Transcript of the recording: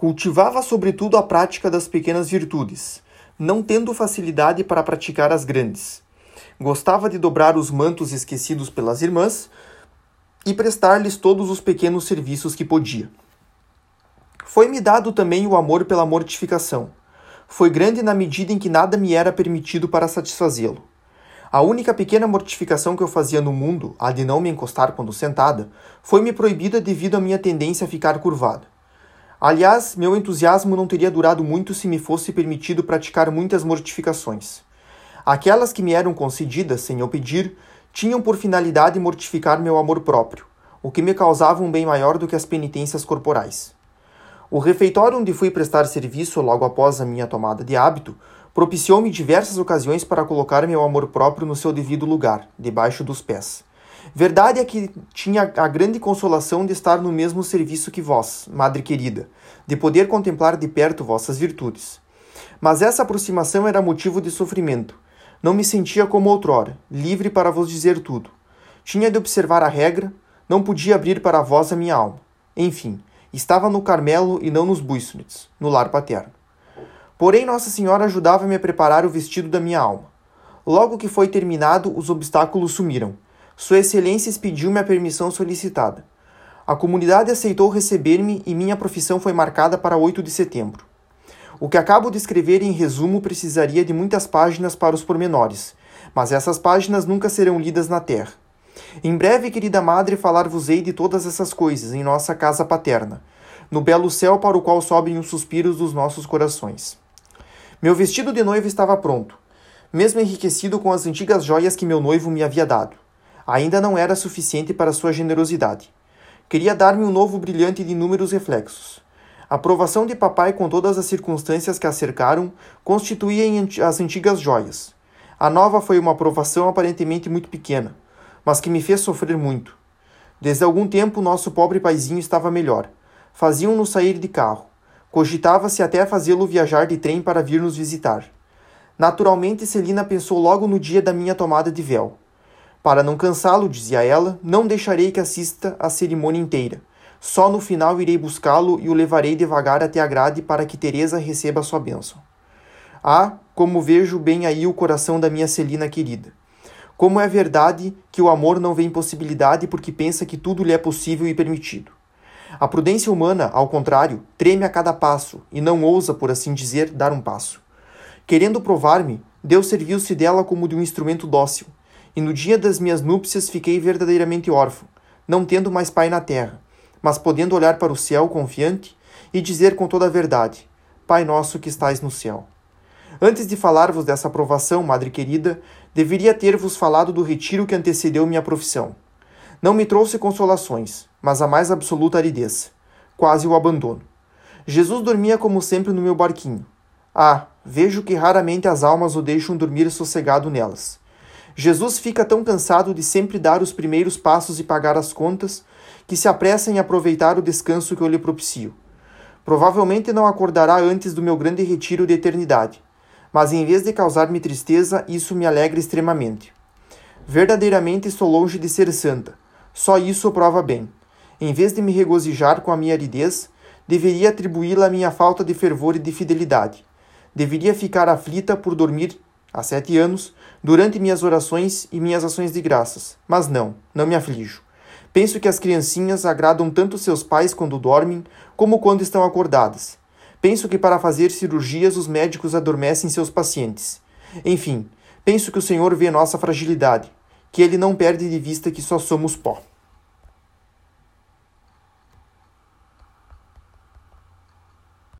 Cultivava sobretudo a prática das pequenas virtudes, não tendo facilidade para praticar as grandes. Gostava de dobrar os mantos esquecidos pelas irmãs e prestar-lhes todos os pequenos serviços que podia. Foi-me dado também o amor pela mortificação. Foi grande na medida em que nada me era permitido para satisfazê-lo. A única pequena mortificação que eu fazia no mundo, a de não me encostar quando sentada, foi-me proibida devido à minha tendência a ficar curvado. Aliás, meu entusiasmo não teria durado muito se me fosse permitido praticar muitas mortificações. Aquelas que me eram concedidas, sem eu pedir, tinham por finalidade mortificar meu amor próprio, o que me causava um bem maior do que as penitências corporais. O refeitório onde fui prestar serviço logo após a minha tomada de hábito propiciou-me diversas ocasiões para colocar meu amor próprio no seu devido lugar, debaixo dos pés. Verdade é que tinha a grande consolação de estar no mesmo serviço que vós, Madre querida, de poder contemplar de perto vossas virtudes. Mas essa aproximação era motivo de sofrimento. Não me sentia como outrora, livre para vos dizer tudo. Tinha de observar a regra, não podia abrir para vós a minha alma. Enfim, estava no Carmelo e não nos Buissonets, no lar paterno. Porém, Nossa Senhora ajudava-me a preparar o vestido da minha alma. Logo que foi terminado, os obstáculos sumiram sua Excelência expediu-me a permissão solicitada. A comunidade aceitou receber-me e minha profissão foi marcada para 8 de setembro. O que acabo de escrever em resumo precisaria de muitas páginas para os pormenores, mas essas páginas nunca serão lidas na terra. Em breve, querida madre, falar-vos-ei de todas essas coisas em nossa casa paterna, no belo céu para o qual sobem os suspiros dos nossos corações. Meu vestido de noiva estava pronto, mesmo enriquecido com as antigas joias que meu noivo me havia dado ainda não era suficiente para sua generosidade. Queria dar-me um novo brilhante de inúmeros reflexos. A aprovação de papai com todas as circunstâncias que a cercaram constituía as antigas joias. A nova foi uma aprovação aparentemente muito pequena, mas que me fez sofrer muito. Desde algum tempo nosso pobre paizinho estava melhor. Faziam-no sair de carro. Cogitava-se até fazê-lo viajar de trem para vir nos visitar. Naturalmente, Celina pensou logo no dia da minha tomada de véu. Para não cansá-lo, dizia ela, não deixarei que assista a cerimônia inteira. Só no final irei buscá-lo e o levarei devagar até a grade para que Teresa receba sua bênção. Ah, como vejo bem aí o coração da minha Celina querida. Como é verdade que o amor não vê impossibilidade porque pensa que tudo lhe é possível e permitido. A prudência humana, ao contrário, treme a cada passo e não ousa, por assim dizer, dar um passo. Querendo provar-me, Deus serviu-se dela como de um instrumento dócil, e no dia das minhas núpcias fiquei verdadeiramente órfão, não tendo mais pai na terra, mas podendo olhar para o céu confiante e dizer com toda a verdade: Pai nosso que estais no céu. Antes de falar-vos dessa aprovação, madre querida, deveria ter-vos falado do retiro que antecedeu minha profissão. Não me trouxe consolações, mas a mais absoluta aridez, quase o abandono. Jesus dormia como sempre no meu barquinho. Ah, vejo que raramente as almas o deixam dormir sossegado nelas. Jesus fica tão cansado de sempre dar os primeiros passos e pagar as contas que se apressa em aproveitar o descanso que eu lhe propicio. Provavelmente não acordará antes do meu grande retiro de eternidade, mas em vez de causar-me tristeza, isso me alegra extremamente. Verdadeiramente estou longe de ser santa, só isso prova bem. Em vez de me regozijar com a minha aridez, deveria atribuí-la à minha falta de fervor e de fidelidade. Deveria ficar aflita por dormir há sete anos, durante minhas orações e minhas ações de graças. Mas não, não me aflijo. Penso que as criancinhas agradam tanto seus pais quando dormem, como quando estão acordadas. Penso que para fazer cirurgias os médicos adormecem seus pacientes. Enfim, penso que o Senhor vê nossa fragilidade, que ele não perde de vista que só somos pó.